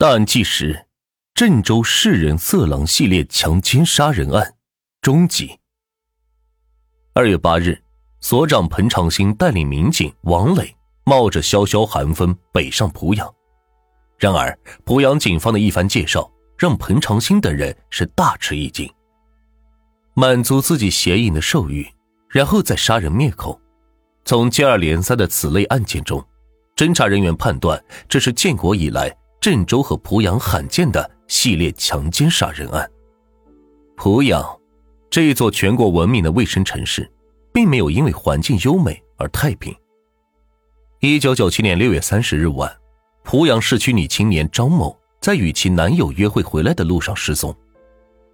大案纪实：郑州市人色狼系列强奸杀人案终集。二月八日，所长彭长兴带领民警王磊冒着萧萧寒风北上濮阳。然而，濮阳警方的一番介绍让彭长兴等人是大吃一惊。满足自己邪淫的兽欲，然后再杀人灭口。从接二连三的此类案件中，侦查人员判断这是建国以来。郑州和濮阳罕见的系列强奸杀人案。濮阳，这一座全国闻名的卫生城市，并没有因为环境优美而太平。一九九七年六月三十日晚，濮阳市区女青年张某在与其男友约会回来的路上失踪。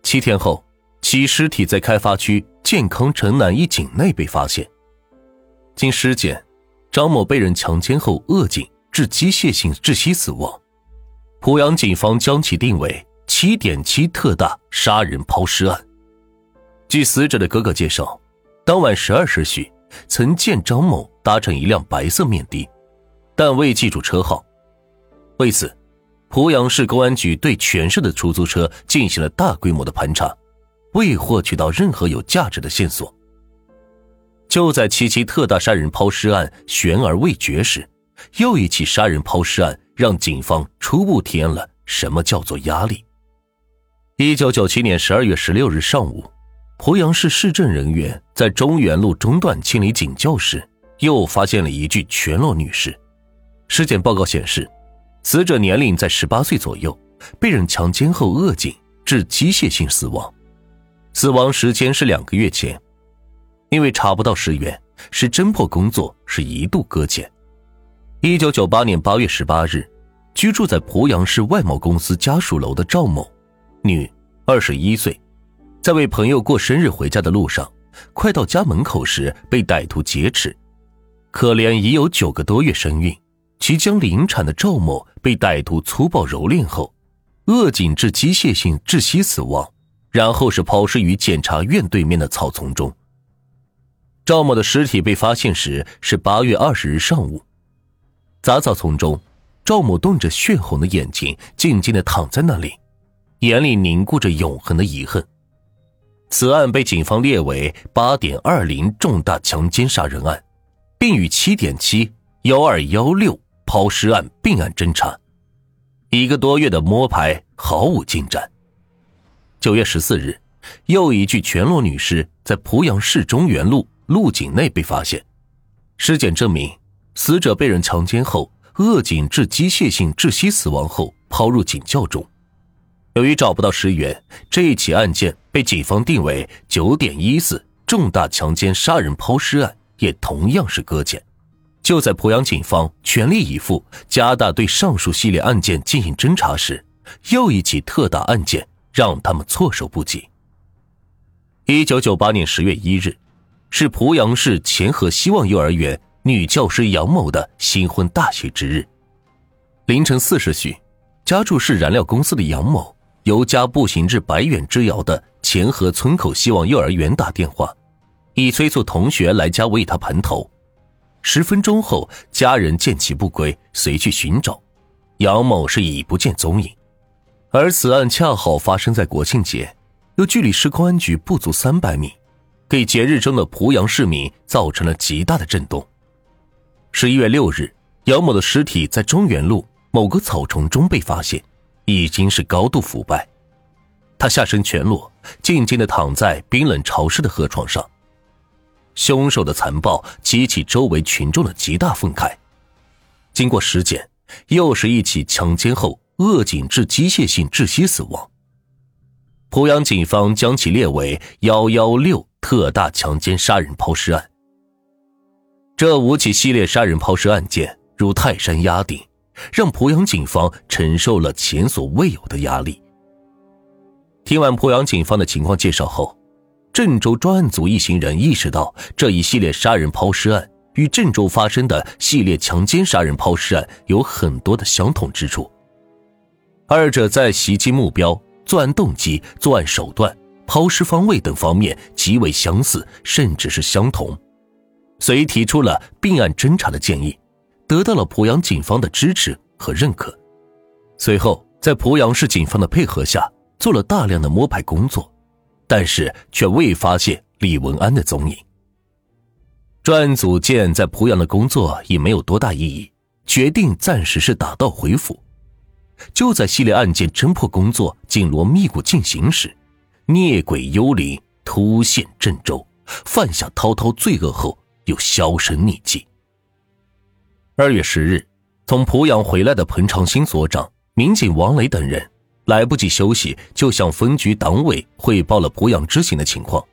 七天后，其尸体在开发区健康城南一井内被发现。经尸检，张某被人强奸后扼颈致机械性窒息死亡。濮阳警方将其定为七点七特大杀人抛尸案。据死者的哥哥介绍，当晚十二时许，曾见张某搭乘一辆白色面的，但未记住车号。为此，濮阳市公安局对全市的出租车进行了大规模的盘查，未获取到任何有价值的线索。就在七七特大杀人抛尸案悬而未决时，又一起杀人抛尸案。让警方初步体验了什么叫做压力。一九九七年十二月十六日上午，濮阳市市政人员在中原路中段清理警窖时，又发现了一具全裸女尸。尸检报告显示，死者年龄在十八岁左右，被人强奸后扼颈致机械性死亡，死亡时间是两个月前。因为查不到尸源，使侦破工作是一度搁浅。一九九八年八月十八日，居住在濮阳市外贸公司家属楼的赵某，女，二十一岁，在为朋友过生日回家的路上，快到家门口时被歹徒劫持。可怜已有九个多月身孕、即将临产的赵某被歹徒粗暴蹂躏后，扼颈致机械性窒息死亡，然后是抛尸于检察院对面的草丛中。赵某的尸体被发现时是八月二十日上午。杂草丛中，赵某瞪着血红的眼睛，静静的躺在那里，眼里凝固着永恒的遗恨。此案被警方列为八点二零重大强奸杀人案，并与七点七幺二幺六抛尸案并案侦查。一个多月的摸排毫无进展。九月十四日，又一具全裸女尸在濮阳市中原路路井内被发现，尸检证明。死者被人强奸后扼颈致机械性窒息死亡后抛入井窖中。由于找不到尸源，这一起案件被警方定为九点一四重大强奸杀人抛尸案，也同样是搁浅。就在濮阳警方全力以赴加大对上述系列案件进行侦查时，又一起特大案件让他们措手不及。一九九八年十月一日，是濮阳市前河希望幼儿园。女教师杨某的新婚大喜之日，凌晨四时许，家住市燃料公司的杨某由家步行至百远之遥的前河村口希望幼儿园打电话，以催促同学来家为他盘头。十分钟后，家人见其不归，随去寻找，杨某是已不见踪影。而此案恰好发生在国庆节，又距离市公安局不足三百米，给节日中的濮阳市民造成了极大的震动。十一月六日，杨某的尸体在中原路某个草丛中被发现，已经是高度腐败。他下身全裸，静静的躺在冰冷潮湿的河床上。凶手的残暴激起周围群众的极大愤慨。经过尸检，又是一起强奸后扼颈致机械性窒息死亡。濮阳警方将其列为幺幺六特大强奸杀人抛尸案。这五起系列杀人抛尸案件如泰山压顶，让濮阳警方承受了前所未有的压力。听完濮阳警方的情况介绍后，郑州专案组一行人意识到，这一系列杀人抛尸案与郑州发生的系列强奸杀人抛尸案有很多的相同之处，二者在袭击目标、作案动机、作案手段、抛尸方位等方面极为相似，甚至是相同。遂提出了并案侦查的建议，得到了濮阳警方的支持和认可。随后，在濮阳市警方的配合下，做了大量的摸排工作，但是却未发现李文安的踪影。专案组见在濮阳的工作已没有多大意义，决定暂时是打道回府。就在系列案件侦破工作紧锣密鼓进行时，孽鬼幽灵突现郑州，犯下滔滔罪恶后又销声匿迹。二月十日，从濮阳回来的彭长兴所长、民警王磊等人来不及休息，就向分局党委汇报了濮阳之行的情况。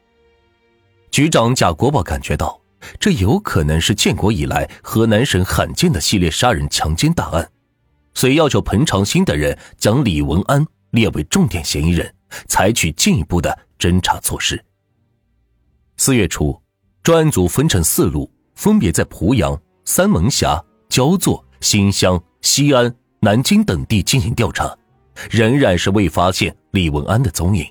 局长贾国宝感觉到，这有可能是建国以来河南省罕见的系列杀人强奸大案，所以要求彭长兴等人将李文安列为重点嫌疑人，采取进一步的侦查措施。四月初，专案组分成四路，分别在濮阳、三门峡。焦作、新乡、西安、南京等地进行调查，仍然是未发现李文安的踪影。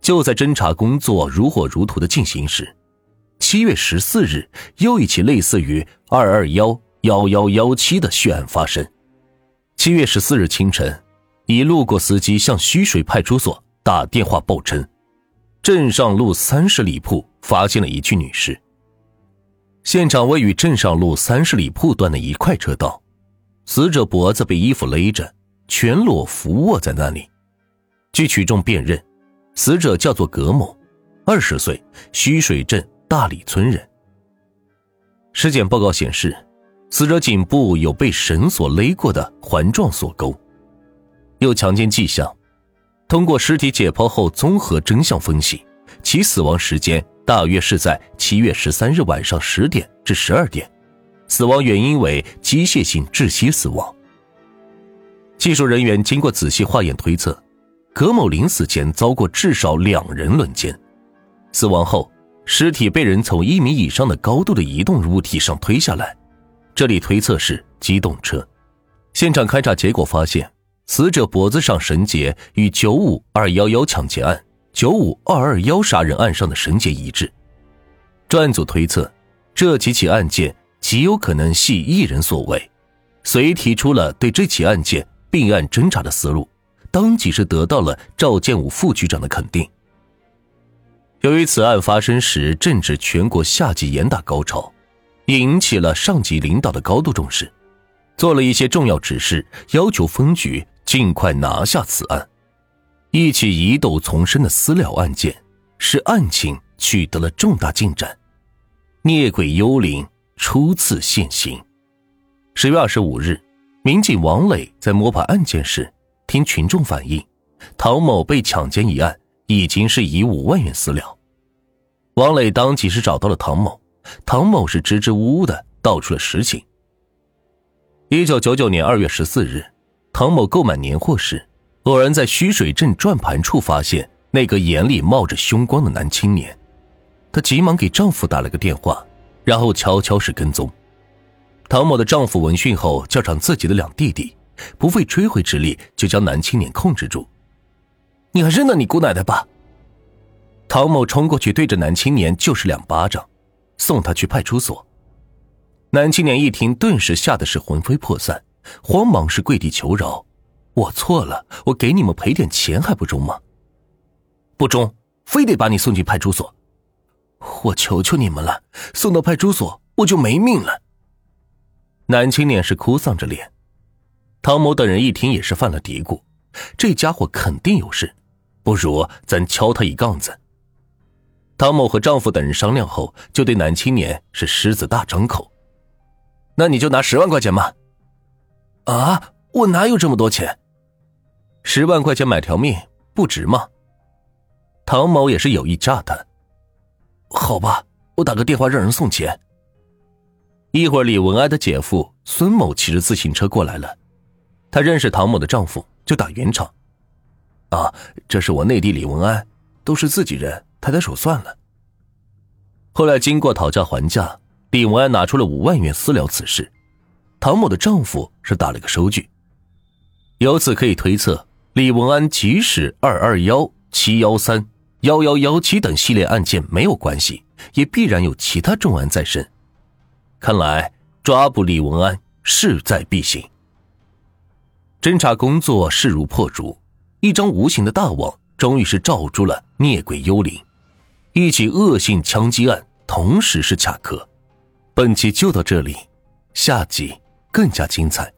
就在侦查工作如火如荼的进行时，七月十四日，又一起类似于二二幺幺幺幺七的血案发生。七月十四日清晨，一路过司机向徐水派出所打电话报称，镇上路三十里铺发现了一具女尸。现场位于镇上路三十里铺段的一块车道，死者脖子被衣服勒着，全裸伏卧在那里。据群众辨认，死者叫做葛某，二十岁，徐水镇大里村人。尸检报告显示，死者颈部有被绳索勒过的环状锁沟，有强奸迹象。通过尸体解剖后综合真相分析，其死亡时间。大约是在七月十三日晚上十点至十二点，死亡原因为机械性窒息死亡。技术人员经过仔细化验推测，葛某临死前遭过至少两人轮奸，死亡后尸体被人从一米以上的高度的移动物体上推下来，这里推测是机动车。现场勘查结果发现，死者脖子上绳结与九五二幺幺抢劫案。九五二二幺杀人案上的绳结一致，专案组推测，这几起案件极有可能系一人所为，遂提出了对这起案件并案侦查的思路，当即是得到了赵建武副局长的肯定。由于此案发生时正值全国夏季严打高潮，引起了上级领导的高度重视，做了一些重要指示，要求分局尽快拿下此案。一起疑窦丛生的私了案件，使案情取得了重大进展。孽鬼幽灵初次现形。十月二十五日，民警王磊在摸排案件时，听群众反映，唐某被强奸一案已经是以五万元私了。王磊当即是找到了唐某，唐某是支支吾吾的道出了实情。一九九九年二月十四日，唐某购买年货时。偶然在徐水镇转盘处发现那个眼里冒着凶光的男青年，她急忙给丈夫打了个电话，然后悄悄是跟踪。唐某的丈夫闻讯后叫上自己的两弟弟，不费吹灰之力就将男青年控制住。你还认得你姑奶奶吧？唐某冲过去对着男青年就是两巴掌，送他去派出所。男青年一听，顿时吓得是魂飞魄散，慌忙是跪地求饶。我错了，我给你们赔点钱还不中吗？不中，非得把你送进派出所。我求求你们了，送到派出所我就没命了。男青年是哭丧着脸，唐某等人一听也是犯了嘀咕，这家伙肯定有事，不如咱敲他一杠子。唐某和丈夫等人商量后，就对男青年是狮子大张口：“那你就拿十万块钱吧。”啊，我哪有这么多钱？十万块钱买条命不值吗？唐某也是有意诈他。好吧，我打个电话让人送钱。一会儿，李文安的姐夫孙某骑着自行车过来了，他认识唐某的丈夫，就打圆场。啊，这是我内地李文安，都是自己人，抬抬手算了。后来经过讨价还价，李文安拿出了五万元私了此事，唐某的丈夫是打了个收据。由此可以推测。李文安即使二二幺、七幺三、幺幺幺七等系列案件没有关系，也必然有其他重案在身。看来抓捕李文安势在必行。侦查工作势如破竹，一张无形的大网终于是罩住了孽鬼幽灵。一起恶性枪击案同时是卡壳。本期就到这里，下集更加精彩。